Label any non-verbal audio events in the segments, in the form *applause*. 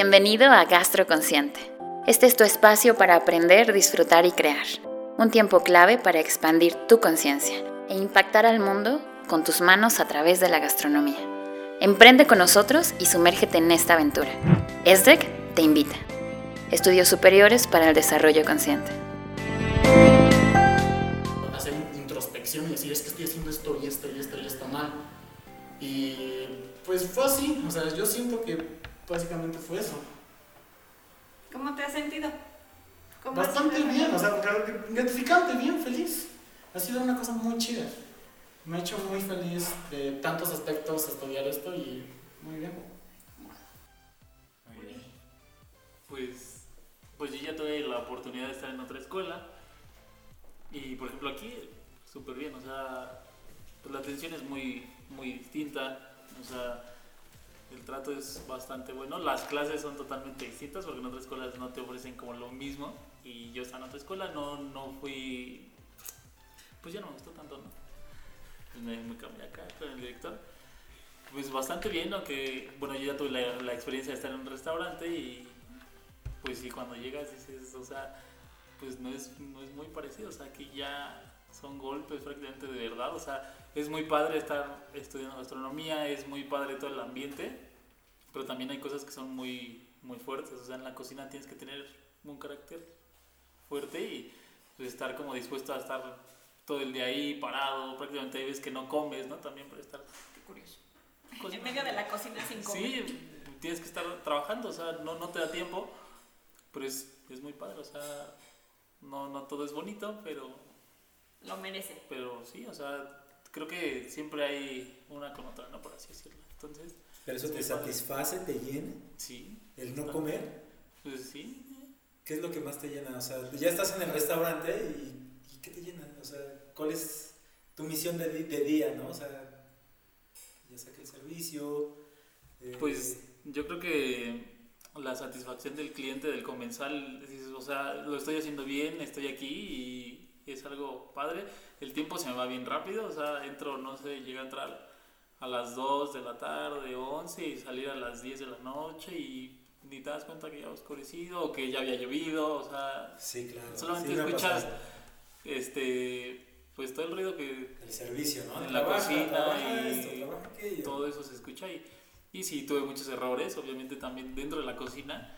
Bienvenido a Gastroconsciente. Este es tu espacio para aprender, disfrutar y crear. Un tiempo clave para expandir tu conciencia e impactar al mundo con tus manos a través de la gastronomía. Emprende con nosotros y sumérgete en esta aventura. ESDEC te invita. Estudios Superiores para el Desarrollo Consciente. Hacer introspección y decir, es que estoy haciendo esto y esto y esto y esto mal. Y pues fue así, o sea, yo siento que básicamente fue eso. ¿Cómo te has sentido? ¿Cómo Bastante has bien, o sea, gratificante, bien feliz. Ha sido una cosa muy chida. Me ha hecho muy feliz de tantos aspectos estudiar esto y muy bien. Muy bien. Pues, pues yo ya tuve la oportunidad de estar en otra escuela y por ejemplo aquí súper bien, o sea, pues la atención es muy, muy distinta, o sea, el trato es bastante bueno, las clases son totalmente distintas porque en otras escuelas no te ofrecen como lo mismo. Y yo estaba en otra escuela, no, no fui, pues ya no me gustó tanto, ¿no? Pues me, me cambié acá con el director. Pues bastante bien, aunque, bueno, yo ya tuve la, experiencia de estar en un restaurante y pues sí, cuando llegas dices, o sea, pues no es, no es muy parecido, o sea, aquí ya son golpes prácticamente de verdad, o sea, es muy padre estar estudiando gastronomía, es muy padre todo el ambiente, pero también hay cosas que son muy, muy fuertes, o sea, en la cocina tienes que tener un carácter fuerte y pues, estar como dispuesto a estar todo el día ahí parado, prácticamente hay veces que no comes, ¿no? También para estar curioso. En medio de la cocina sin comer. Sí, tienes que estar trabajando, o sea, no, no te da tiempo, pero es, es muy padre, o sea, no, no todo es bonito, pero... Lo merece. Pero sí, o sea, creo que siempre hay una con otra, ¿no? Por así decirlo. Entonces... ¿Pero eso te satisface, te llena? Sí. ¿El no comer? Pues sí. ¿Qué es lo que más te llena? O sea, ya estás en el restaurante y, y ¿qué te llena? O sea, ¿cuál es tu misión de, de día, no? O sea, ya saqué el servicio. Eh, pues yo creo que la satisfacción del cliente, del comensal, o sea, lo estoy haciendo bien, estoy aquí y es algo padre. El tiempo se me va bien rápido, o sea, entro, no sé, llega a entrar a las 2 de la tarde, 11 y salir a las 10 de la noche y ni te das cuenta que ya ha oscurecido o que ya había llovido, o sea, sí, claro. solamente sí, escuchas este pues todo el ruido que el servicio, ¿no? En la trabaja, cocina trabaja y esto, todo eso se escucha ahí. Y sí, tuve muchos errores, obviamente también dentro de la cocina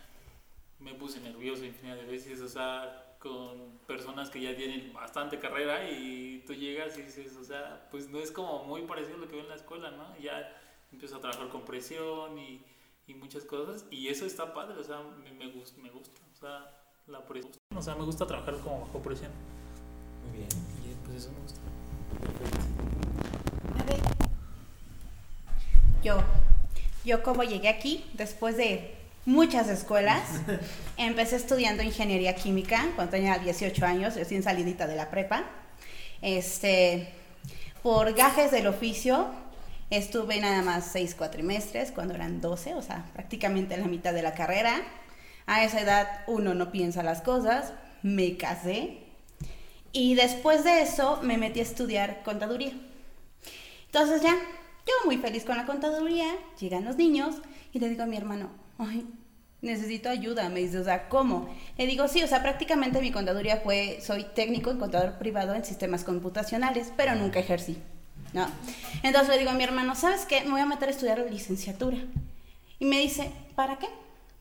me puse nervioso infinidad de veces, o sea, con personas que ya tienen bastante carrera y tú llegas y dices, o sea, pues no es como muy parecido a lo que veo en la escuela, ¿no? Ya empiezo a trabajar con presión y, y muchas cosas y eso está padre, o sea, me, me, gusta, me gusta, o sea, la presión. O sea, me gusta trabajar como bajo presión. Muy bien. Y pues eso me gusta. A ver. Yo, yo como llegué aquí después de muchas escuelas, *laughs* empecé estudiando ingeniería química cuando tenía 18 años, recién salidita de la prepa. Este, por gajes del oficio, estuve nada más seis cuatrimestres cuando eran 12, o sea, prácticamente la mitad de la carrera. A esa edad uno no piensa las cosas, me casé y después de eso me metí a estudiar contaduría. Entonces ya, yo muy feliz con la contaduría, llegan los niños y le digo a mi hermano, ay, necesito ayuda, me dice, o sea, ¿cómo? Le digo, sí, o sea, prácticamente mi contaduría fue, soy técnico en contador privado en sistemas computacionales, pero nunca ejercí, ¿no? Entonces le digo a mi hermano, ¿sabes qué? Me voy a meter a estudiar licenciatura. Y me dice, ¿para qué?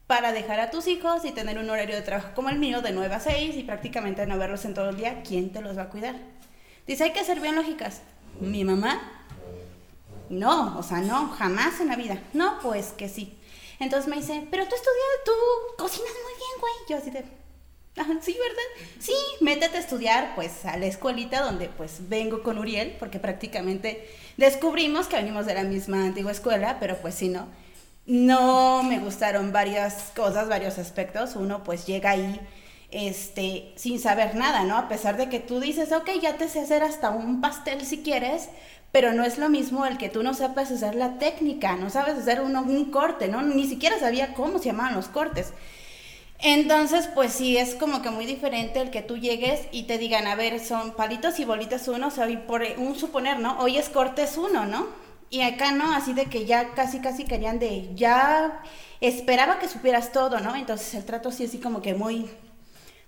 Para dejar a tus hijos y tener un horario de trabajo como el mío, de 9 a 6, y prácticamente no verlos en todo el día, ¿quién te los va a cuidar? Dice, hay que ser bien lógicas. Mi mamá, no, o sea, no, jamás en la vida. No, pues que sí. Entonces me dice, pero tú estudias, tú cocinas muy bien, güey. Yo así de, ah, sí, ¿verdad? Sí, métete a estudiar, pues, a la escuelita donde, pues, vengo con Uriel, porque prácticamente descubrimos que venimos de la misma antigua escuela, pero pues sí, ¿no? No me gustaron varias cosas, varios aspectos. Uno, pues, llega ahí, este, sin saber nada, ¿no? A pesar de que tú dices, ok, ya te sé hacer hasta un pastel si quieres, pero no es lo mismo el que tú no sepas hacer la técnica, no sabes hacer uno, un corte, ¿no? Ni siquiera sabía cómo se llamaban los cortes. Entonces, pues sí, es como que muy diferente el que tú llegues y te digan, a ver, son palitos y bolitas uno, o sea, por un suponer, ¿no? Hoy es cortes uno, ¿no? Y acá no, así de que ya casi, casi querían de, ya esperaba que supieras todo, ¿no? Entonces el trato sí así como que muy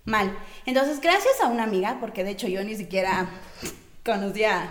mal. Entonces, gracias a una amiga, porque de hecho yo ni siquiera conocía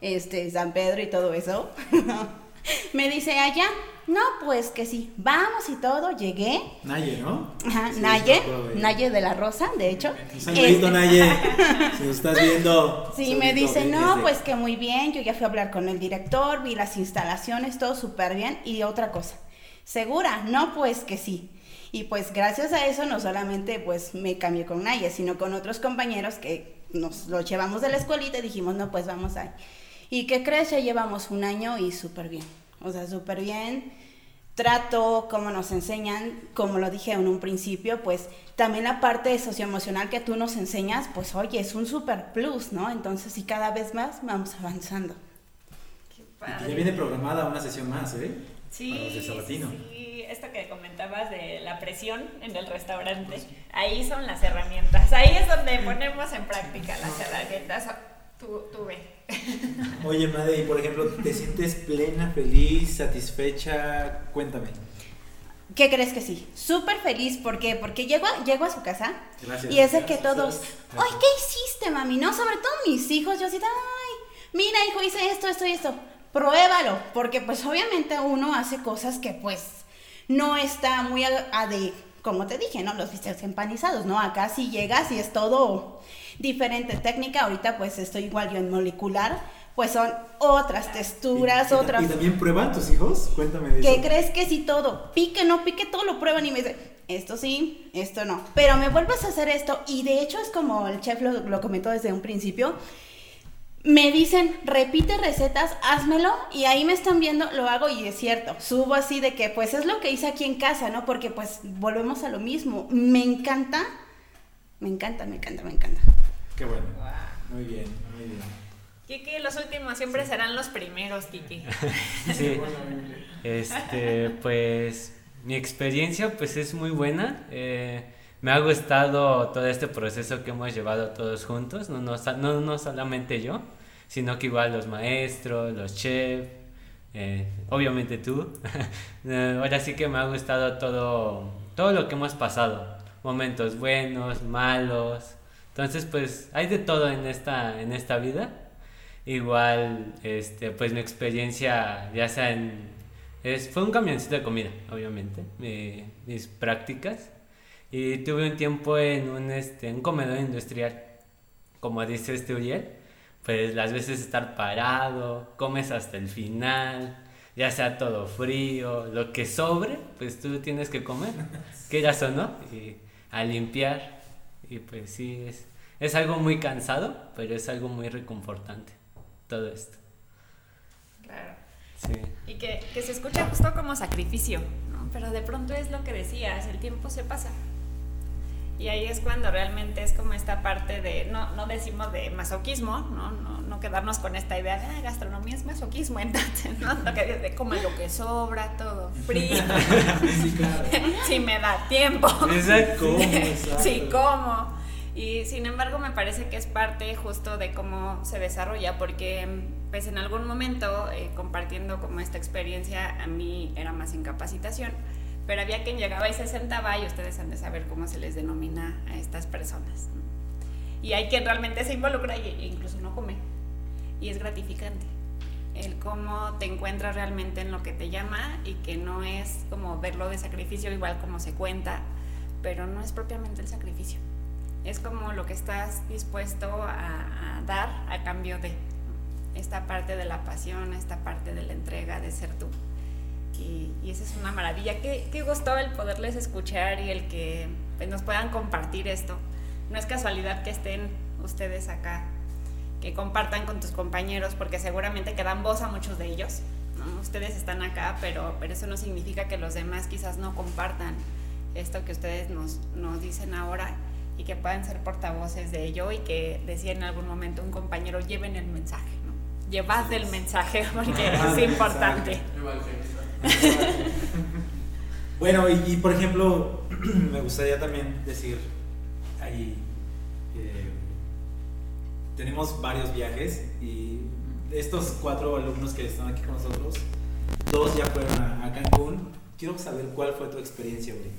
este San Pedro y todo eso, *laughs* me dice allá, no, pues que sí, vamos y todo, llegué. Naye, ¿no? Ajá, Sí, Naye. Naye de la Rosa, de hecho. Un saludito, Este- Naye. *laughs* Si nos estás viendo. Sí, me dice, no, pues que muy bien, yo ya fui a hablar con el director, vi las instalaciones, todo súper bien. Y otra cosa, ¿segura? No, pues que sí. Y pues gracias a eso no solamente pues me cambié con Naya, sino con otros compañeros que nos lo llevamos de la escuelita y dijimos, no, pues vamos ahí. ¿Y qué crees? Ya llevamos un año y súper bien. O sea, súper bien. Trato, como nos enseñan, como lo dije en un principio, pues también la parte socioemocional que tú nos enseñas, pues oye, es un super plus, ¿no? Entonces, y cada vez más vamos avanzando. Qué Y que padre. ya viene programada una sesión más, ¿eh? Sí, Para los de Sabatino. sí, esto que comentabas de la presión en el restaurante, ahí son las herramientas, ahí es donde ponemos en práctica las herramientas. Tú, tú ve. *laughs* Oye, madre, y por ejemplo, ¿te sientes plena, feliz, satisfecha? Cuéntame. ¿Qué crees que sí? Súper feliz, ¿por qué? Porque llego a, llego a su casa Gracias. y es de que Gracias. todos, ay, ¿qué hiciste, mami? No, sobre todo mis hijos, yo así, ay, mira, hijo, hice esto, esto y esto. Pruébalo, porque pues obviamente uno hace cosas que pues no está muy a, a de, como te dije, ¿no? Los bistecs empanizados, ¿no? Acá sí llegas y es todo diferente técnica. Ahorita pues estoy igual yo en molecular, pues son otras texturas, ¿Y- y- otras... ¿Y también prueban tus hijos? Cuéntame de ¿Qué eso. crees que si todo? Pique, no pique, todo lo prueban y me dicen, esto sí, esto no. Pero me vuelves a hacer esto y de hecho es como el chef lo, lo comentó desde un principio. Me dicen, repite recetas, házmelo y ahí me están viendo, lo hago y es cierto. Subo así de que pues es lo que hice aquí en casa, ¿no? Porque pues volvemos a lo mismo. Me encanta, me encanta, me encanta, me encanta. Qué bueno. Muy bien, muy bien. Kiki, los últimos siempre serán los primeros, Kiki. *laughs* Sí, este, pues mi experiencia pues es muy buena. eh, me ha gustado todo este proceso que hemos llevado todos juntos, no, no, no, no solamente yo, sino que igual los maestros, los chefs, eh, obviamente tú. *laughs* Eh, Ahora sí que me ha gustado todo, todo lo que hemos pasado, momentos buenos, malos. Entonces pues hay de todo en esta, en esta vida. Igual, este, pues mi experiencia, ya sea en... Es, fue un camioncito de comida, obviamente, mi- mis prácticas. Y tuve un tiempo en un, este, un comedor industrial, como dice este Uriel, pues las veces estar parado, comes hasta el final, ya sea todo frío, lo que sobre, pues tú tienes que comer, quieras o no, y a limpiar. Y pues sí, es, es algo muy cansado, pero es algo muy reconfortante, todo esto. Claro. Sí. Y que, que se escucha justo como sacrificio, ¿no? Pero de pronto es lo que decías, el tiempo se pasa. Y ahí es cuando realmente es como esta parte de, no, no decimos de masoquismo, ¿no? No, no quedarnos con esta idea de, ah, gastronomía es masoquismo, *laughs* entonces, ¿no? Lo que dices de como lo que sobra, todo frío, *laughs* Sí, claro. *laughs* si me da tiempo. Exacto. ¿Cómo? Exacto. Sí, ¿cómo? Y sin embargo me parece que es parte justo de cómo se desarrolla, porque pues en algún momento, eh, compartiendo como esta experiencia, a mí era más incapacitación, pero había quien llegaba y se sentaba y ustedes han de saber cómo se les denomina a estas personas. Y hay quien realmente se involucra e incluso no come. Y es gratificante el cómo te encuentras realmente en lo que te llama y que no es como verlo de sacrificio igual como se cuenta, pero no es propiamente el sacrificio. Es como lo que estás dispuesto a, dar a cambio de esta parte de la pasión, esta parte de la entrega, de ser tú. Y, y esa es una maravilla. Qué, qué gustó el poderles escuchar y el que pues, nos puedan compartir esto. No es casualidad que estén ustedes acá, que compartan con tus compañeros, porque seguramente que dan voz a muchos de ellos. Ustedes están acá, pero, pero eso no significa que los demás quizás no compartan esto que ustedes nos, nos dicen ahora y que puedan ser portavoces de ello y que decía en algún momento un compañero, lleven el mensaje, ¿no? Llevad el mensaje *laughs* porque Ah, es importante. *laughs* Bueno, y, y, por ejemplo, *clears throat* me gustaría también decir, ahí eh, tenemos varios viajes y estos cuatro alumnos que están aquí con nosotros, dos ya fueron a, a Cancún. Quiero saber cuál fue tu experiencia, Uri.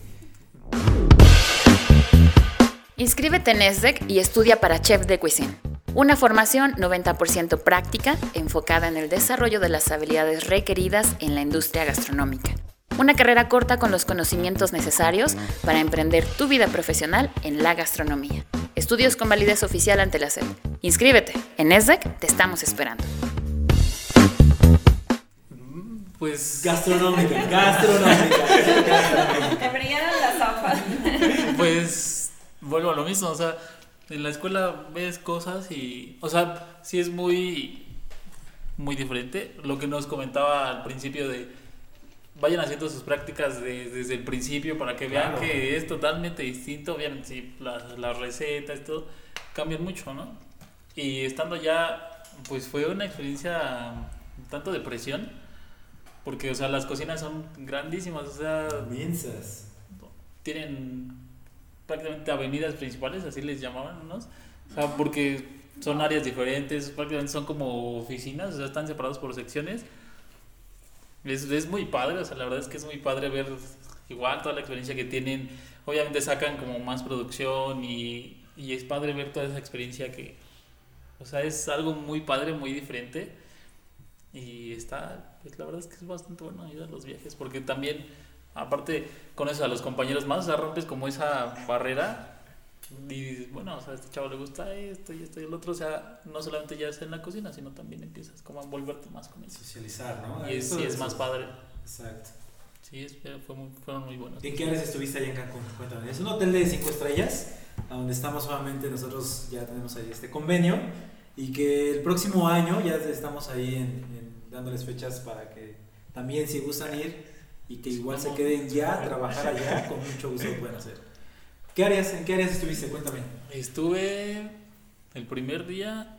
Inscríbete en ESDEC y estudia para Chef de Cuisine. Una formación 90% práctica enfocada en el desarrollo de las habilidades requeridas en la industria gastronómica. Una carrera corta con los conocimientos necesarios para emprender tu vida profesional en la gastronomía. Estudios con validez oficial ante la SEP. Inscríbete. En ESDEC te estamos esperando. Pues, Gastronómica, gastronómica. gastronómica. Te brillaron las ojos. pues vuelvo a lo mismo, o sea, en la escuela ves cosas y, o sea, sí es muy, muy diferente. Lo que nos comentaba al principio de, vayan haciendo sus prácticas de- desde el principio para que vean Claro. que es totalmente distinto, obviamente sí, las, las recetas, todo, cambian mucho, ¿no? Y estando ya, pues fue una experiencia tanto de presión, porque, o sea, las cocinas son grandísimas, o sea, Inmensas. tienen prácticamente avenidas principales, así les llamaban unos, o sea, porque son áreas diferentes, prácticamente son como oficinas, o sea, están separados por secciones. Es, es muy padre, o sea, la verdad es que es muy padre ver igual toda la experiencia que tienen. Obviamente sacan como más producción y, y es padre ver toda esa experiencia que, o sea, es algo muy padre, muy diferente. Y está, pues la verdad es que es bastante bueno ir a los viajes, porque también, aparte, conoces a los compañeros más, o sea, rompes como esa barrera y dices, bueno, o sea, a este chavo le gusta esto y esto y el otro, o sea, no solamente ya es en la cocina, sino también empiezas como a envolverte más con eso. Socializar, ¿no? Y es, Eso sí, es más padre. Exacto. Sí, es, fue muy- fueron muy buenos. ¿En qué áreas estuviste allá en Cancún? Cuéntame. Es un hotel de cinco estrellas, a donde estamos solamente nosotros ya tenemos ahí este convenio y que el próximo año ya estamos ahí en, en dándoles fechas para que también si gustan ir y que igual se queden ya a trabajar allá, *laughs* con mucho gusto lo pueden hacer. ¿Qué áreas, ¿En qué áreas estuviste? Cuéntame. Estuve el primer día,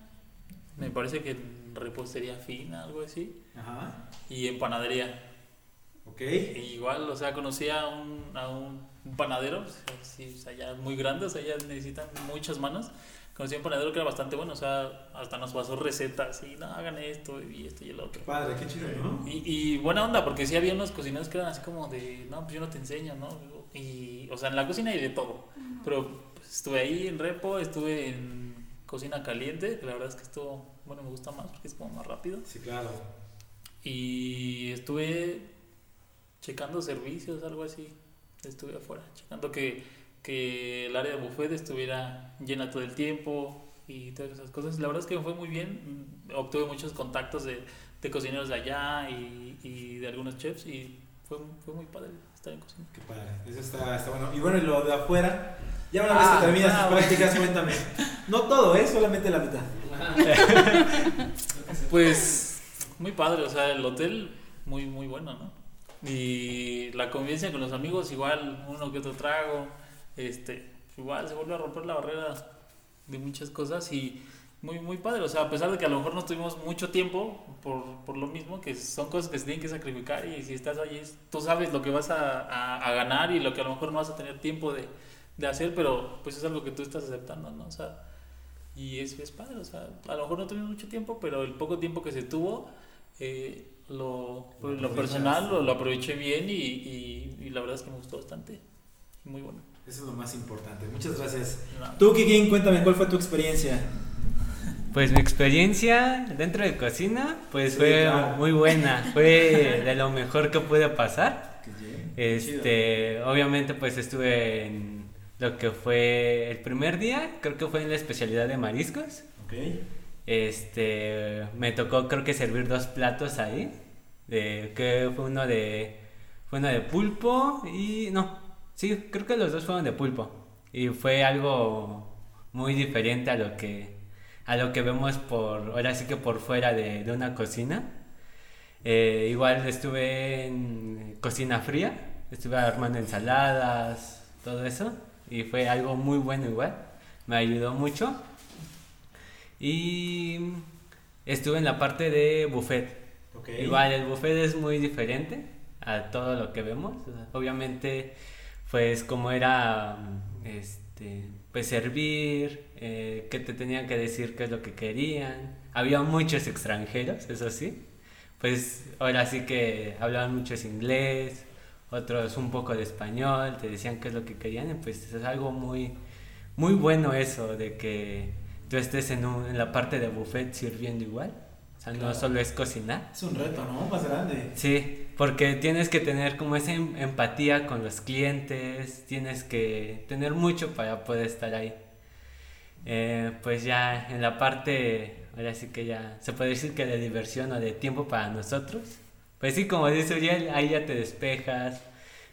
me parece que en repostería fina, algo así, Ajá. y en panadería. Ok. Y igual, o sea, conocí a un, a un, un panadero, o sea, sí, o sea, ya muy grande, o sea, ya necesitan muchas manos. Conocí a un panadero que era bastante bueno, o sea, hasta nos pasó recetas y no, hagan esto y esto y el otro. Padre, qué chido, ¿no? Y, y buena onda, porque sí había unos cocineros que eran así como de, no, pues yo no te enseño, ¿no? Y, o sea, en la cocina y de todo. Pero pues, estuve ahí en repo, estuve en cocina caliente, que la verdad es que estuvo, bueno, me gusta más porque es como más rápido. Sí, claro. Y estuve checando servicios, algo así. Estuve afuera, checando que, que el área de buffet estuviera llena todo el tiempo y todas esas cosas. La verdad es que me fue muy bien. Obtuve muchos contactos de, de cocineros de allá y, y de algunos chefs y fue, fue muy padre estar en cocina. Qué padre. Eso está, está bueno. Y bueno, y lo de afuera, ya una vez Ah, que terminas ah, tus prácticas, cuéntame. No todo, ¿eh? Solamente la mitad. *laughs* Pues muy padre, o sea, el hotel muy, muy bueno, ¿no? Y la convivencia con los amigos, igual, uno que otro trago, este, igual se vuelve a romper la barrera de muchas cosas y muy, muy padre, o sea, a pesar de que a lo mejor no tuvimos mucho tiempo por, por lo mismo, que son cosas que se tienen que sacrificar y si estás allí, tú sabes lo que vas a, a- a ganar y lo que a lo mejor no vas a tener tiempo de, de hacer, pero pues es algo que tú estás aceptando, ¿no? O sea, y es, es padre, o sea, a lo mejor no tuvimos mucho tiempo, pero el poco tiempo que se tuvo, eh, lo, Lo lo personal lo, lo aproveché bien y, y, y la verdad es que me gustó bastante. Muy bueno. Eso es lo más importante. Muchas gracias. Tú, Kikín, cuéntame, ¿cuál fue tu experiencia? Pues mi experiencia dentro de cocina, pues Sí, fue claro. muy buena, *laughs* fue de lo mejor que pude pasar. Qué Este, obviamente pues estuve en lo que fue el primer día, creo que fue en la especialidad de mariscos. Este, me tocó creo que servir dos platos ahí, de que fue uno de fue uno de pulpo y no, sí, creo que los dos fueron de pulpo y fue algo muy diferente a lo que a lo que vemos por ahora sí que por fuera de, de una cocina. Eh, igual estuve en cocina fría, estuve armando ensaladas, todo eso y fue algo muy bueno igual, me ayudó mucho. Y estuve en la parte de buffet. Igual el buffet es muy diferente a todo lo que vemos. Obviamente, pues como era este pues servir, eh, que te tenían que decir qué es lo que querían. Había muchos extranjeros, eso sí. Pues ahora sí que hablaban muchos inglés, otros un poco de español, te decían qué es lo que querían pues es algo muy, muy bueno eso de que tú estés en, un, en la parte de buffet sirviendo igual. O sea, no solo es cocinar. Es un reto, ¿no? Más grande. Sí, porque tienes que tener como esa em- empatía con los clientes, tienes que tener mucho para poder estar ahí. Eh, pues ya en la parte, ahora sí que ya se puede decir que de diversión o de tiempo para nosotros. Pues sí, como dice Uriel, ahí ya te despejas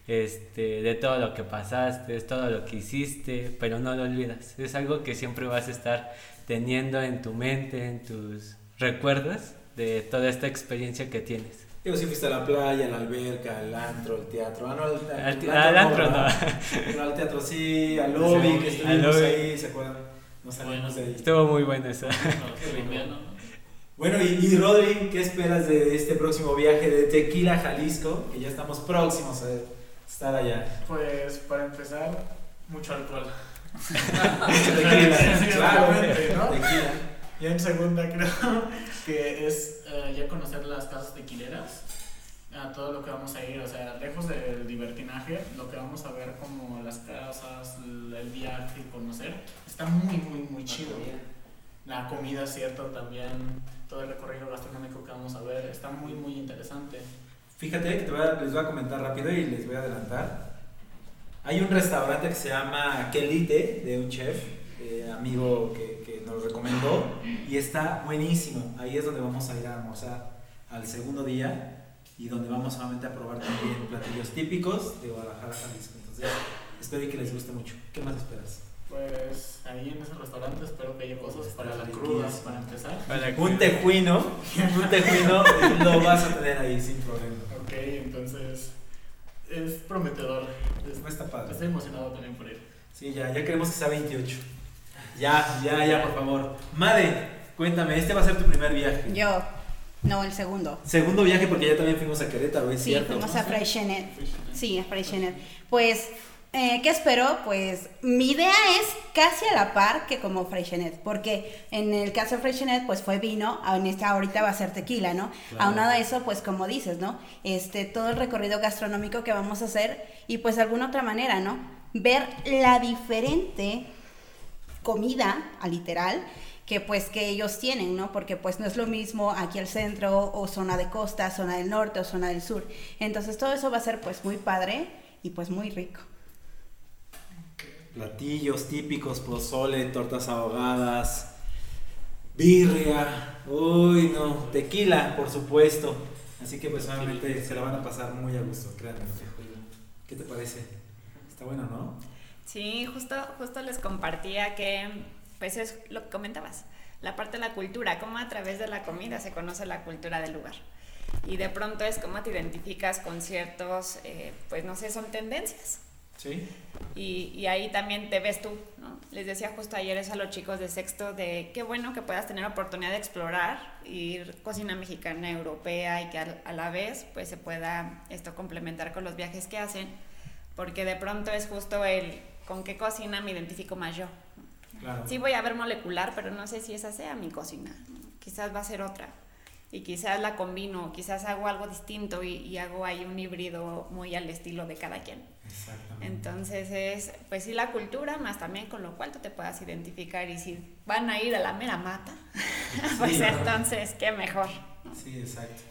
este, de todo lo que pasaste, es todo lo que hiciste, pero no lo olvidas. Es algo que siempre vas a estar teniendo en tu mente, en tus recuerdos de toda esta experiencia que tienes. Digo, si fuiste a la playa, a la alberca, al antro, al teatro. Ah, no, al, al- Al, al al antro no. Pero *laughs* al teatro sí, al lobby, Sí, que estuvimos lobby. ahí, ¿se acuerdan? Nos salimos de ahí. Estuvo muy bueno eso. No, ¿no? Bueno, y, y Rodri, ¿qué esperas de este próximo viaje de Tequila, Jalisco? Que ya estamos próximos a estar allá. Pues para empezar, mucho alcohol. *laughs* *laughs* Tequila, Sí, claro, ¿no? tequila. Y en segunda *laughs* creo que es eh, ya conocer las casas tequileras, a todo lo que vamos a ir, o sea, lejos del libertinaje, lo que vamos a ver como las casas, el viaje, conocer, está muy, muy, muy chido. La comida, cierto, también, todo el recorrido gastronómico que vamos a ver, está muy, muy interesante. Fíjate que te voy a- les voy a comentar rápido y les voy a adelantar. Hay un restaurante que se llama Kelite, de un chef, eh, amigo que, nos recomendó, y está buenísimo. Ahí es donde vamos a ir a almorzar al segundo día y donde vamos solamente a probar también platillos típicos de Guadalajara, Jalisco. Entonces, espero que les guste mucho. ¿Qué más esperas? Pues ahí en ese restaurante espero que haya cosas para la cruda, para empezar. Un tejuino, *laughs* un tejuino lo vas a tener ahí sin problema. Ok, entonces es prometedor. Es- No está padre. Estoy emocionado también por ir. Sí, ya, ya queremos que sea 28. Ya, ya, ya, por favor. Made, cuéntame, este va a ser tu primer viaje. Yo, no, el segundo. Segundo viaje porque ya también fuimos a Querétaro, ¿es Sí, cierto? fuimos a Freixenet. Sí, a Freixenet. Pues, eh, ¿qué espero? Pues mi idea es casi a la par que como Freixenet, porque en el caso de Freixenet, pues fue vino, en esta ahorita va a ser tequila, ¿no? Claro. Aunado a eso, pues como dices, ¿no? Este, todo el recorrido gastronómico que vamos a hacer y pues de alguna otra manera, ¿no? Ver la diferente comida, a literal, que pues que ellos tienen, ¿no? Porque pues no es lo mismo aquí al centro o zona de costa, zona del norte o zona del sur. Entonces todo eso va a ser pues muy padre y pues muy rico. Platillos típicos, pozole, tortas ahogadas, birria, uy no, tequila, por supuesto. Así que pues obviamente se la van a pasar muy a gusto, créanme. ¿Qué te parece? Está bueno, ¿no? Sí, justo, justo les compartía que, pues es lo que comentabas, la parte de la cultura, cómo a través de la comida se conoce la cultura del lugar. Y de pronto es cómo te identificas con ciertos, eh, pues no sé, son tendencias. Sí. Y, y ahí también te ves tú, ¿no? Les decía justo ayer eso a los chicos de sexto de qué bueno que puedas tener oportunidad de explorar, ir cocina mexicana, europea y que a, a la vez pues se pueda esto complementar con los viajes que hacen, porque de pronto es justo el con qué cocina me identifico más yo. Claro. Sí voy a ver molecular, pero no sé si esa sea mi cocina, quizás va a ser otra. Y quizás la combino, quizás hago algo distinto y, y hago ahí un híbrido muy al estilo de cada quien. Exactamente. Entonces es, pues sí, la cultura, más también con lo cual tú te puedas identificar y si van a ir a la mera mata, *laughs* pues Sí, ¿no? entonces, qué mejor. Sí, exacto.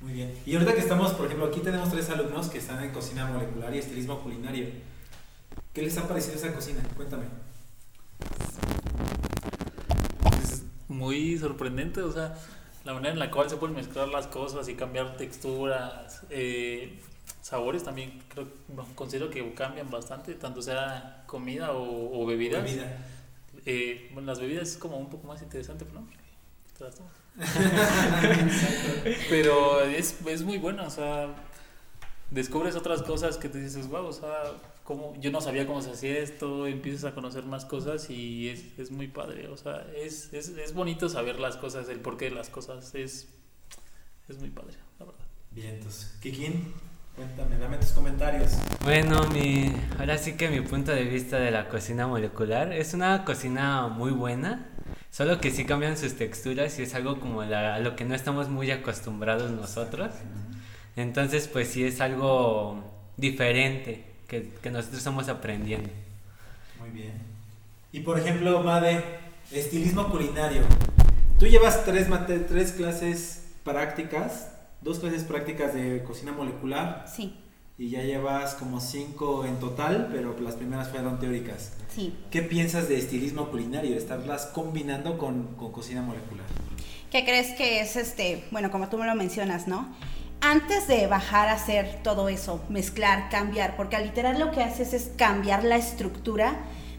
Muy bien. Y ahorita que estamos, por ejemplo, aquí tenemos tres alumnos que están en cocina molecular y estilismo culinario. ¿Qué les ha parecido esa cocina? Cuéntame. Es muy sorprendente, o sea, la manera en la cual se pueden mezclar las cosas y cambiar texturas, eh, sabores también creo, considero que cambian bastante, tanto sea comida o, o bebidas. Bebida. Eh, bueno, las bebidas es como un poco más interesante, ¿no? *laughs* Pero es, es muy bueno, o sea, descubres otras cosas que te dices, wow, o sea, como, yo no sabía cómo se hacía esto, empiezas a conocer más cosas y es, es muy padre, o sea, es, es, es bonito saber las cosas, el porqué de las cosas, es, es muy padre, la verdad. Bien, entonces. ¿Kikín? Cuéntame, dame tus comentarios. Bueno, mi, ahora sí que mi punto de vista de la cocina molecular es una cocina muy buena, solo que sí cambian sus texturas y es algo como la- a lo que no estamos muy acostumbrados nosotros. Entonces, pues sí es algo diferente que, que nosotros estamos aprendiendo. Muy bien. Y por ejemplo, Made, estilismo culinario. Tú llevas tres, mate- tres clases prácticas, dos clases prácticas de cocina molecular Sí, y ya llevas como cinco en total, pero las primeras fueron teóricas. sí. ¿Qué piensas de estilismo culinario, estarlas combinando con, con cocina molecular? ¿Qué crees que es este? Bueno, como tú me lo mencionas, ¿no? Antes de bajar a hacer todo eso, mezclar, cambiar, porque al literal lo que haces es cambiar la estructura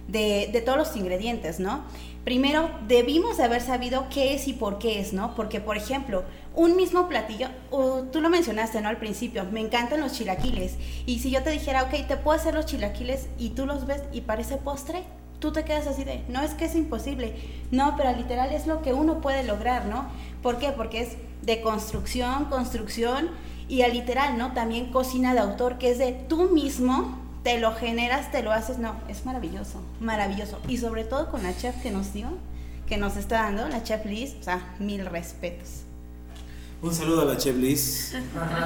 de, de todos los ingredientes, ¿no? Primero, debimos de haber sabido qué es y por qué es, ¿no? Porque, por ejemplo, un mismo platillo, tú lo mencionaste, ¿no? Al principio, me encantan los chilaquiles. Y si yo te dijera, ok, te puedo hacer los chilaquiles y tú los ves y parece postre, tú te quedas así de, no es que es imposible, no, pero literal es lo que uno puede lograr, ¿no? ¿Por qué? Porque es de construcción, construcción y al literal, ¿no? También cocina de autor, que es de tú mismo, te lo generas, te lo haces, no, es maravilloso, maravilloso. Y sobre todo con la chef que nos dio, que nos está dando, la chef Liz, o sea, mil respetos. Un saludo a la Chef Liz,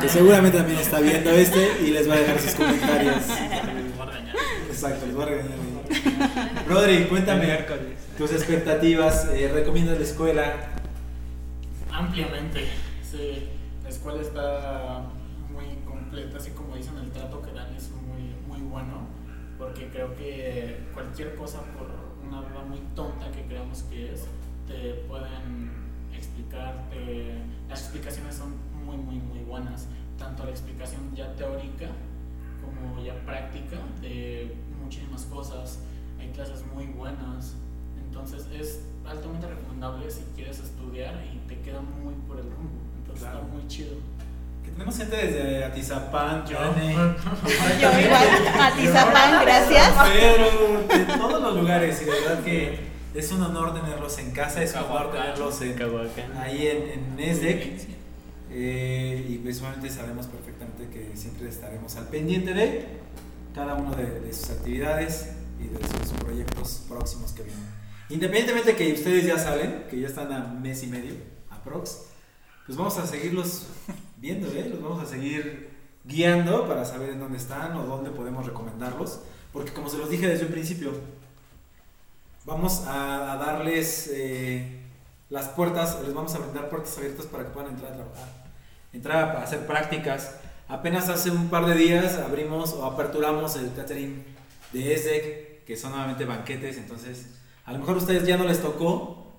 que seguramente también está viendo este y les va a dejar sus comentarios. *laughs* Exacto, les voy a regañar. *laughs* Rodri, cuéntame tus expectativas, eh, ¿recomiendas la escuela? Ampliamente, sí. La escuela está muy completa, así como dicen, el trato que dan es muy, muy bueno, porque creo que cualquier cosa, por una duda muy tonta que creamos que es, te pueden explicar, te- las explicaciones son muy, muy, muy buenas, tanto la explicación ya teórica como ya práctica de muchísimas cosas, hay clases muy buenas, entonces es altamente recomendable si quieres estudiar y te queda muy por el rumbo. Entonces Claro. está muy chido. Que tenemos gente desde Atizapán, Yo. Yane, *laughs* Yo igual, Atizapán, gracias. Pedro, de todos los lugares y de verdad que es un honor tenerlos en casa, es un honor tenerlos en, Cahuacán. ahí en, en Nesdec. Eh, y visualmente sabemos perfectamente que siempre estaremos al pendiente de cada uno de, de sus actividades y de sus proyectos próximos que vienen. Independientemente que ustedes ya saben, que ya están a mes y medio, aprox, pues vamos a seguirlos *laughs* viendo, ¿eh? los vamos a seguir guiando para saber en dónde están o dónde podemos recomendarlos, porque como se los dije desde un principio, vamos a, a darles eh, las puertas, les vamos a brindar puertas abiertas para que puedan entrar a trabajar, entrar a hacer prácticas. Apenas hace un par de días abrimos o aperturamos el catering de ESDEC, que son nuevamente banquetes, entonces a lo mejor a ustedes ya no les tocó,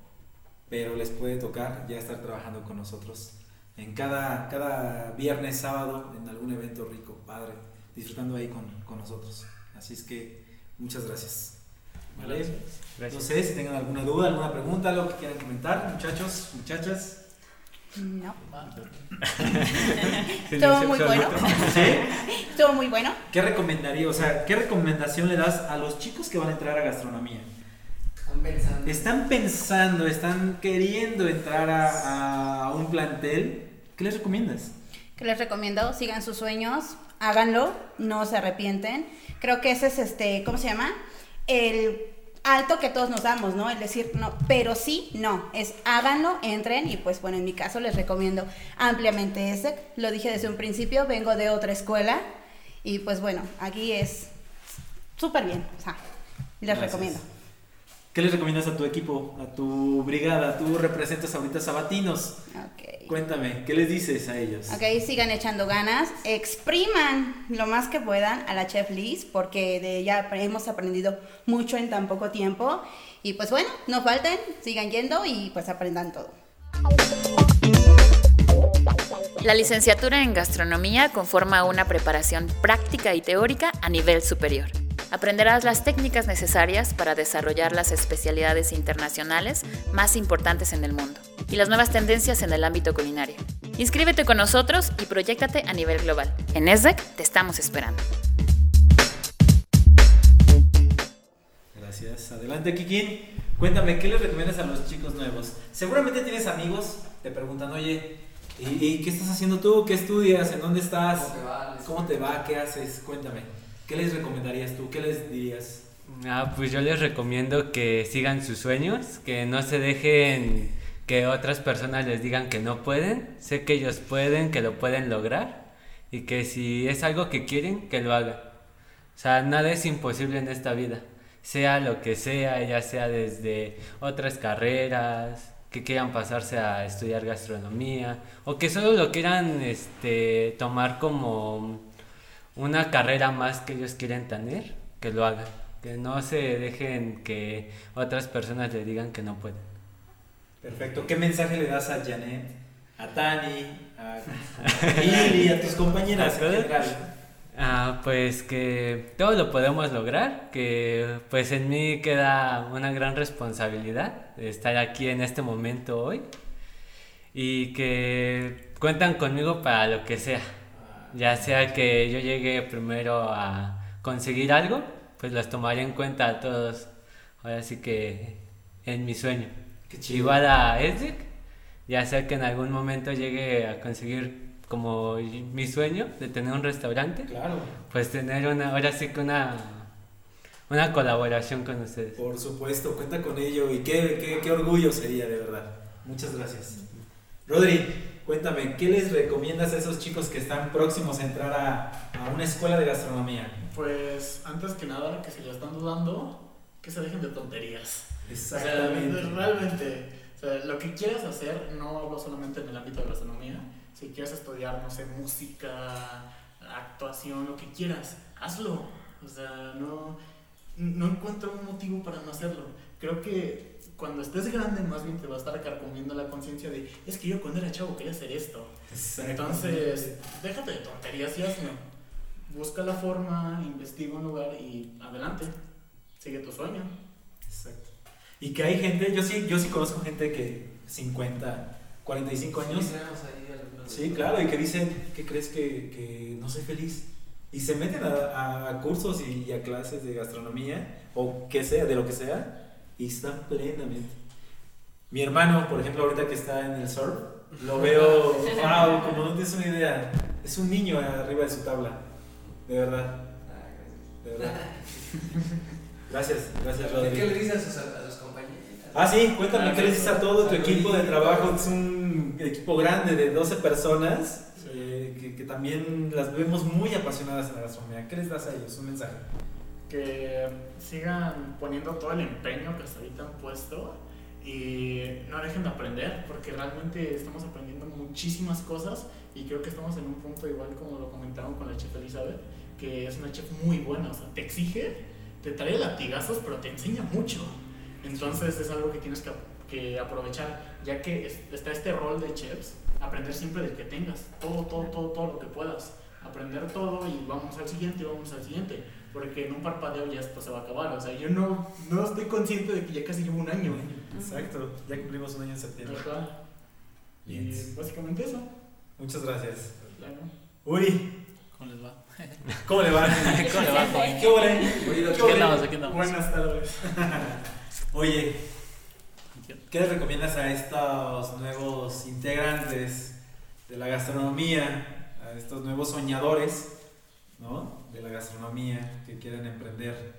pero les puede tocar ya estar trabajando con nosotros en cada, cada viernes, sábado, en algún evento rico, padre, disfrutando ahí con, con nosotros. Así es que muchas gracias. ¿Vale? No Gracias. sé si tengan alguna duda, alguna pregunta, algo que quieran comentar, muchachos, muchachas. No. *laughs* Estuvo muy bueno. ¿Sí? Estuvo muy bueno. ¿Qué recomendaría, o sea, qué recomendación le das a los chicos que van a entrar a gastronomía? Están pensando, están queriendo entrar a, a un plantel. ¿Qué les recomiendas? que les recomiendo, sigan sus sueños, háganlo, no se arrepienten. Creo que ese es este, ¿cómo se llama? El alto que todos nos damos, ¿no? El decir no, pero sí, no, es háganlo, entren y pues bueno, en mi caso les recomiendo ampliamente ese. Lo dije desde un principio, vengo de otra escuela y pues bueno, aquí es súper bien, o sea, les Gracias. recomiendo. ¿Qué les recomiendas a tu equipo, a tu brigada? Tú representas ahorita Sabatinos. Ok. Cuéntame, ¿qué les dices a ellos? Ok, sigan echando ganas, expriman lo más que puedan a la chef Liz, porque de ella hemos aprendido mucho en tan poco tiempo. Y pues bueno, no falten, sigan yendo y pues aprendan todo. La licenciatura en gastronomía conforma una preparación práctica y teórica a nivel superior. Aprenderás las técnicas necesarias para desarrollar las especialidades internacionales más importantes en el mundo y las nuevas tendencias en el ámbito culinario. Inscríbete con nosotros y proyectate a nivel global. En ESDEC te estamos esperando. Gracias. Adelante, Kikín. Cuéntame, ¿qué les recomiendas a los chicos nuevos? Seguramente tienes amigos, te preguntan, oye, ¿Y, y qué estás haciendo tú? ¿Qué estudias? ¿En dónde estás? ¿Cómo te va? ¿Cómo te va? ¿Qué haces? Cuéntame. ¿Qué les recomendarías tú? ¿Qué les dirías? Ah, pues yo les recomiendo que sigan sus sueños, que no se dejen que otras personas les digan que no pueden. Sé que ellos pueden, que lo pueden lograr y que si es algo que quieren, que lo hagan. O sea, nada es imposible en esta vida. Sea lo que sea, ya sea desde otras carreras, que quieran pasarse a estudiar gastronomía o que solo lo quieran este, tomar como una carrera más que ellos quieren tener, que lo hagan. Que no se dejen que otras personas le digan que no pueden. Perfecto. ¿Qué mensaje le das a Janet, a Tani, a *laughs* Lili, a tus compañeras en general? Ah, pues que todo lo podemos lograr, que pues en mí queda una gran responsabilidad de estar aquí en este momento hoy y que cuentan conmigo para lo que sea, ya sea que yo llegue primero a conseguir algo, pues los tomaré en cuenta a todos, ahora sí que en mi sueño. Igual a Edric, ya sea que en algún momento llegue a conseguir como mi sueño de tener un restaurante, Claro, pues tener una, ahora sí que una, una colaboración con ustedes. por supuesto, cuenta con ello y qué, qué, qué orgullo sería, de verdad. Muchas gracias. Rodri, cuéntame, ¿qué les recomiendas a esos chicos que están próximos a entrar a, a una escuela de gastronomía? Pues antes que nada, que si lo están dudando, que se dejen de tonterías. O sea, Exactamente. realmente, o sea, lo que quieras hacer, no hablo solamente en el ámbito de la gastronomía. Si quieres estudiar, no sé, música, actuación, lo que quieras, hazlo. O sea, no, no encuentro un motivo para no hacerlo. Creo que cuando estés grande, más bien te va a estar carcomiendo la conciencia de, es que yo cuando era chavo quería hacer esto. Entonces, déjate de tonterías y hazlo. Busca la forma, investiga un lugar y adelante. Sigue tu sueño. Exacto. Y que hay gente, yo sí, yo sí conozco gente que 50, 45 años, Sí, claro, y que dicen, ¿qué crees que, que no soy feliz? Y se meten a, a cursos y, y a clases de gastronomía, o que sea, de lo que sea, y están plenamente. Mi hermano, por ejemplo, ahorita que está en el surf, lo veo, *laughs* wow, como no tienes una idea, es un niño arriba de su tabla, de verdad, Ah, de verdad. Gracias, gracias, gracias. ¿Qué le Rodri. dices a sus, a sus compañeros? Ah, sí, cuéntame, Ah, ¿qué le dices a todo tu equipo de trabajo? Es un equipo grande de 12 personas eh, que, que también las vemos muy apasionadas en la gastronomía. ¿Qué les das a ellos? Un mensaje. Que sigan poniendo todo el empeño que hasta ahorita han puesto y no dejen de aprender porque realmente estamos aprendiendo muchísimas cosas y creo que estamos en un punto igual como lo comentaron con la chef Elizabeth que es una chef muy buena, o sea, te exige, te trae latigazos pero te enseña mucho. Entonces es algo que tienes que, que aprovechar ya que es- está este rol de chefs aprender siempre del que tengas todo, todo, todo, todo lo que puedas aprender todo y vamos al siguiente, vamos al siguiente porque en un parpadeo ya esto se va a acabar. O sea, yo no, no estoy consciente de que ya casi llevo un año. Exacto, ya cumplimos un año en septiembre. Ajá. Y Bien. básicamente eso. Muchas gracias. Claro. Uri, ¿Cómo les va? *laughs* ¿cómo le va? *laughs* ¿Cómo le va? ¿Qué ole? Oye, ¿Qué andamos, aquí andamos. Buenas tardes. *laughs* Oye, ¿qué le recomiendas a estos nuevos integrantes de la gastronomía, a estos nuevos soñadores, ¿no? De la gastronomía que quieren emprender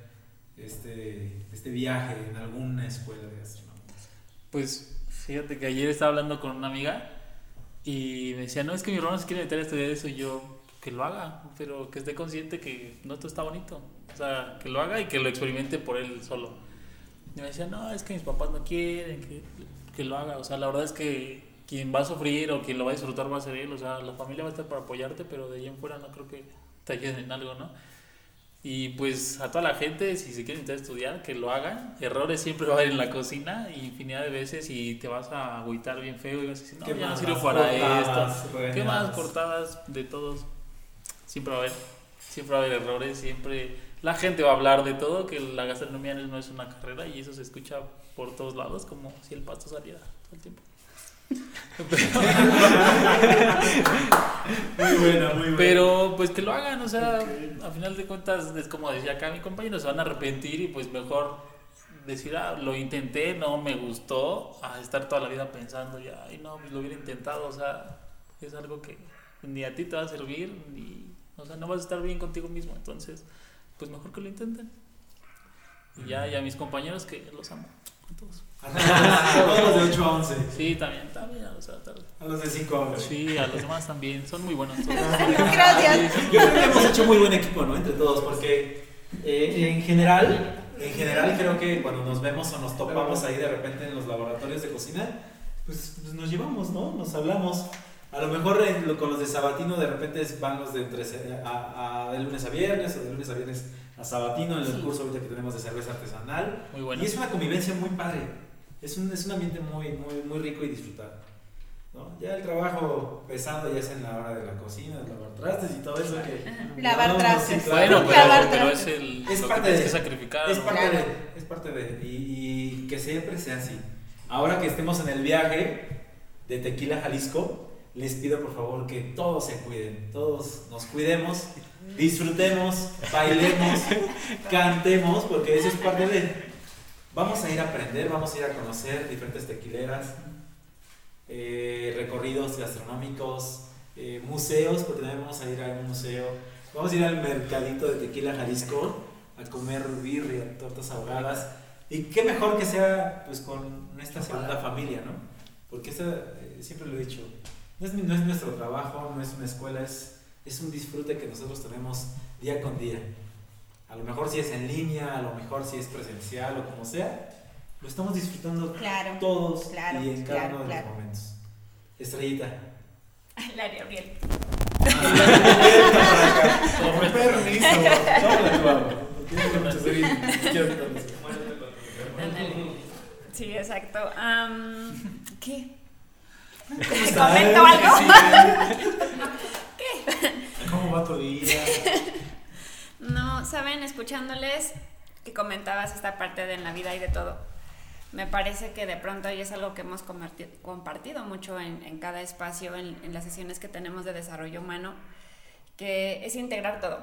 este, este viaje en alguna escuela de gastronomía. Pues fíjate que ayer estaba hablando con una amiga y me decía, no, es que mi hermano se quiere meter a estudiar eso y yo, que lo haga, pero que esté consciente que no todo está bonito. O sea, que lo haga y que lo experimente por él solo. Y me decía, no, es que mis papás no quieren que, que lo haga. O sea, la verdad es que quien va a sufrir o quien lo va a disfrutar va a ser él. O sea, la familia va a estar para apoyarte, pero de ahí en fuera no creo que ayuden en algo, ¿no? Y pues a toda la gente, si se quieren intentar estudiar, que lo hagan. Errores siempre va a haber en la cocina, infinidad de veces, y te vas a agüitar bien feo y vas a decir, no, ¿Qué ya no más? sirvo Las para cortadas, esto. ¿Qué más cortadas de todos? Siempre va a haber, siempre va a haber errores, siempre la gente va a hablar de todo, que la gastronomía no es una carrera y eso se escucha por todos lados, como si el pasto saliera todo el tiempo. Muy buena. Pero pues que lo hagan, o sea, Ok. a final de cuentas, es como decía acá mi compañero, se van a arrepentir y pues mejor decir, ah, lo intenté, no me gustó, a estar toda la vida pensando, ya, ay no, pues lo hubiera intentado, o sea, es algo que ni a ti te va a servir, ni, o sea, no vas a estar bien contigo mismo, entonces, pues mejor que lo intenten. Y ya, y a mis compañeros que los amo, a todos. A los de 8 a 11. Sí, también, también, o sea, tal- A los de 5 a 8. sí, a los demás también, son muy buenos todos. *laughs* Gracias. Yo creo que hemos hecho muy buen equipo, ¿no? Entre todos, porque eh, en general, en general creo que cuando nos vemos o nos topamos ahí de repente en los laboratorios de cocina, pues, pues nos llevamos, ¿no? Nos hablamos. A lo mejor en lo- con los de Sabatino de repente van los de, entre a, a- de lunes a viernes o de lunes a viernes a Sabatino en el Sí. curso ahorita que tenemos de cerveza artesanal. Muy buenos. Y es una convivencia muy padre. Es un, es un ambiente muy, muy, muy rico y disfrutado. ¿no? Ya el trabajo pesado ya es en la hora de la cocina, de lavar trastes y todo eso que... Lavar No, no, trastes. sí, claro. Bueno, pero, Lavar pero es el Es lo parte que de- que sacrificar. Es ¿no? parte Claro. de, es parte de, y, y que siempre sea así. Ahora que estemos en el viaje de Tequila, Jalisco, les pido por favor que todos se cuiden, todos nos cuidemos, disfrutemos, bailemos, *laughs* cantemos, porque eso es parte de... Vamos a ir a aprender, vamos a ir a conocer diferentes tequileras, eh, recorridos gastronómicos, eh, museos, porque también vamos a ir a un museo. Vamos a ir al mercadito de Tequila Jalisco a comer birria, tortas ahogadas. Y qué mejor que sea pues con esta segunda familia, ¿no? Porque esta, eh, siempre lo he dicho, no es, no es nuestro trabajo, no es una escuela, es, es un disfrute que nosotros tenemos día con día. A lo mejor si es en línea, a lo mejor si es presencial o como sea, lo estamos disfrutando Claro. todos Claro, y en cada claro, uno de claro. los momentos. Estrellita. Larry Gabriel. Con permiso. Sí, exacto. Am, ¿Qué? ¿Cómo estás? ¿Comento algo? *laughs* ¿Cómo va tu día? No, saben, escuchándoles que comentabas esta parte de en la vida y de todo. Me parece que de pronto y es algo que hemos compartido mucho en, cada espacio, en, en las sesiones que tenemos de desarrollo humano, que es integrar todo.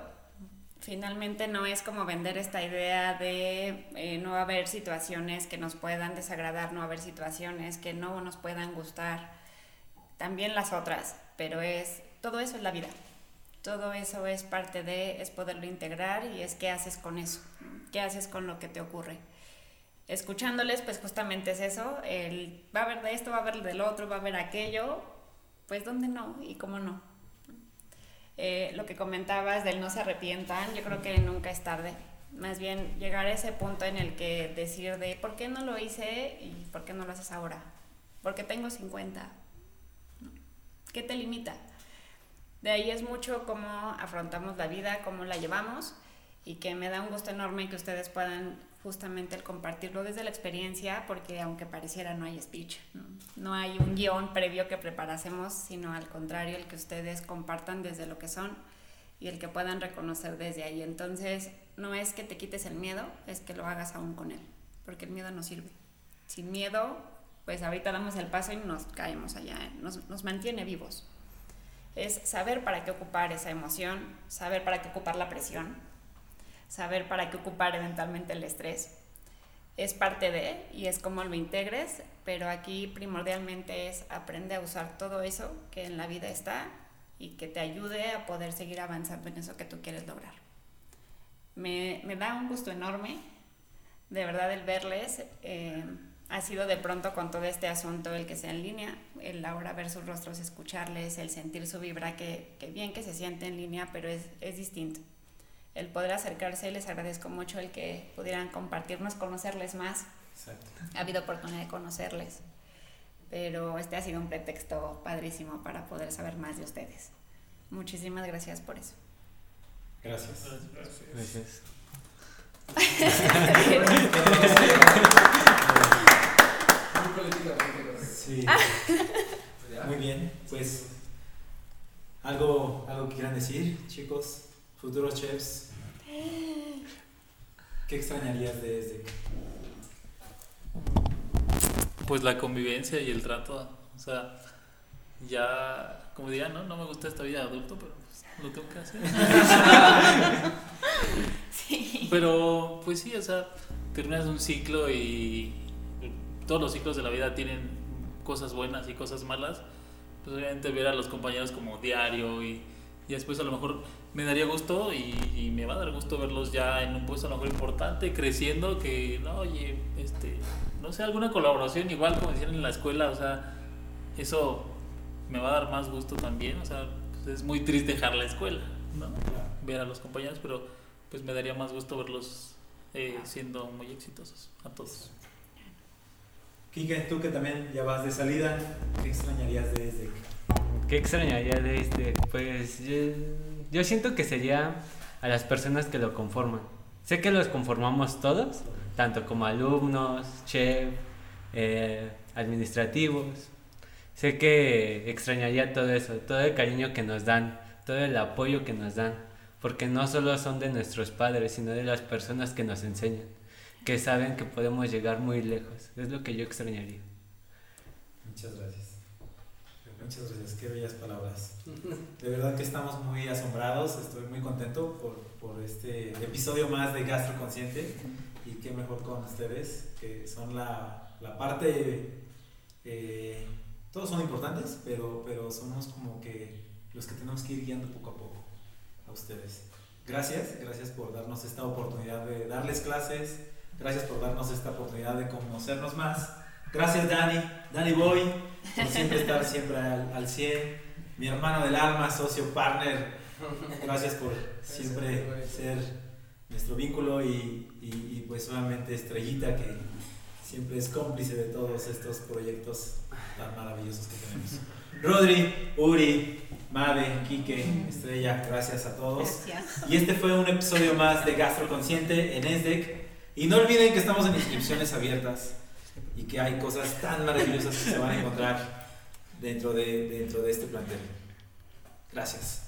Finalmente no es como vender esta idea de eh, no haber situaciones que nos puedan desagradar, no haber situaciones que no nos puedan gustar, también las otras, pero es todo eso es la vida. Todo eso es parte de, es poderlo integrar y es qué haces con eso, qué haces con lo que te ocurre. Escuchándoles, pues justamente es eso, el, va a haber de esto, va a haber del otro, va a haber aquello, pues dónde no y cómo no. Eh, lo que comentabas del no se arrepientan, yo creo que nunca es tarde. Más bien llegar a ese punto en el que decir de por qué no lo hice y por qué no lo haces ahora. Porque tengo 50. ¿Qué te limita? De ahí es mucho cómo afrontamos la vida, cómo la llevamos y que me da un gusto enorme que ustedes puedan justamente el compartirlo desde la experiencia, porque aunque pareciera no hay speech, no, hay un guion previo que preparásemos, sino al contrario, el que ustedes compartan desde lo que son y el que puedan reconocer desde ahí. Entonces, no es que te quites el miedo, es que lo hagas aún con él, porque el miedo no sirve. Sin miedo, pues ahorita damos el paso y nos caemos allá, nos, nos mantiene vivos es saber para qué ocupar esa emoción, saber para qué ocupar la presión, saber para qué ocupar eventualmente el estrés. Es parte de y es como lo integres, pero aquí primordialmente es aprender a usar todo eso que en la vida está y que te ayude a poder seguir avanzando en eso que tú quieres lograr. Me, me da un gusto enorme, de verdad, el verles. eh, ha sido de pronto con todo este asunto el que sea en línea, el ahora ver sus rostros, escucharles, el sentir su vibra, que, que bien que se siente en línea, pero es, es distinto. El poder acercarse, les agradezco mucho el que pudieran compartirnos, conocerles más. Exacto. Ha habido oportunidad de conocerles, pero este ha sido un pretexto padrísimo para poder saber más de ustedes. Muchísimas gracias por eso. Gracias. Gracias. Muy *laughs* Sí. ¿Ya? Muy bien. Pues, ¿algo, algo que quieran decir, chicos? Futuros chefs. ¿Qué extrañarías de este? Pues la convivencia y el trato, o sea, ya, como diría, no, no me gusta esta vida de adulto, pero pues, lo tengo que hacer. Pero, pues sí, o sea, terminas un ciclo y todos los ciclos de la vida tienen cosas buenas y cosas malas, pues obviamente ver a los compañeros como diario y, y después a lo mejor me daría gusto y, me va a dar gusto verlos ya en un puesto a lo mejor importante, creciendo, que, no, oye, este, no sé, alguna colaboración igual como decían en la escuela, o sea, eso me va a dar más gusto también, o sea, pues es muy triste dejar la escuela, ¿no? Ver a los compañeros, pero pues me daría más gusto verlos eh, siendo muy exitosos a todos. Kike, tú que también ya vas de salida, ¿qué extrañarías de desde ¿Qué extrañaría de este? Pues yo, yo siento que sería a las personas que lo conforman. Sé que los conformamos todos, tanto como alumnos, chef, eh, administrativos. Sé que extrañaría todo eso, todo el cariño que nos dan, todo el apoyo que nos dan, porque no solo son de nuestros padres, sino de las personas que nos enseñan, que saben que podemos llegar muy lejos. Es lo que yo extrañaría. Muchas gracias. Muchas gracias, qué bellas palabras. De verdad que estamos muy asombrados, estoy muy contento por, por este episodio más de Gastro Consciente y qué mejor con ustedes, que son la, la parte, eh, todos son importantes, pero, pero somos como que los que tenemos que ir guiando poco a poco a ustedes. Gracias, gracias por darnos esta oportunidad de darles clases, gracias por darnos esta oportunidad de conocernos más. Gracias Dani, Dani Boy, por siempre estar siempre al, al 100. Mi hermano del alma, socio, partner, gracias por siempre ser nuestro vínculo y, y, y pues obviamente Estrellita que siempre es cómplice de todos estos proyectos tan maravillosos que tenemos. Rodri, Uri, Mave, Quique, Estrella, gracias a todos. Gracias. Y este fue un episodio más de Gastro Consciente en ESDEC. Y no olviden que estamos en inscripciones abiertas y que hay cosas tan maravillosas que se van a encontrar dentro de, dentro de este plantel. Gracias.